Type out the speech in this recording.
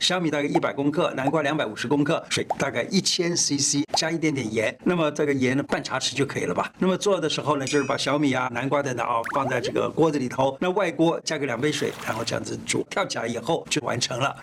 小米大概一百公克南瓜两百五十公克水大概一千 cc 加一点点盐。那么这个盐呢半茶匙就可以了吧？那么做的时候呢就是把小米啊南瓜等等啊放在这个锅子里头那外锅加个两杯水然后这样子煮跳起来以后就完成了。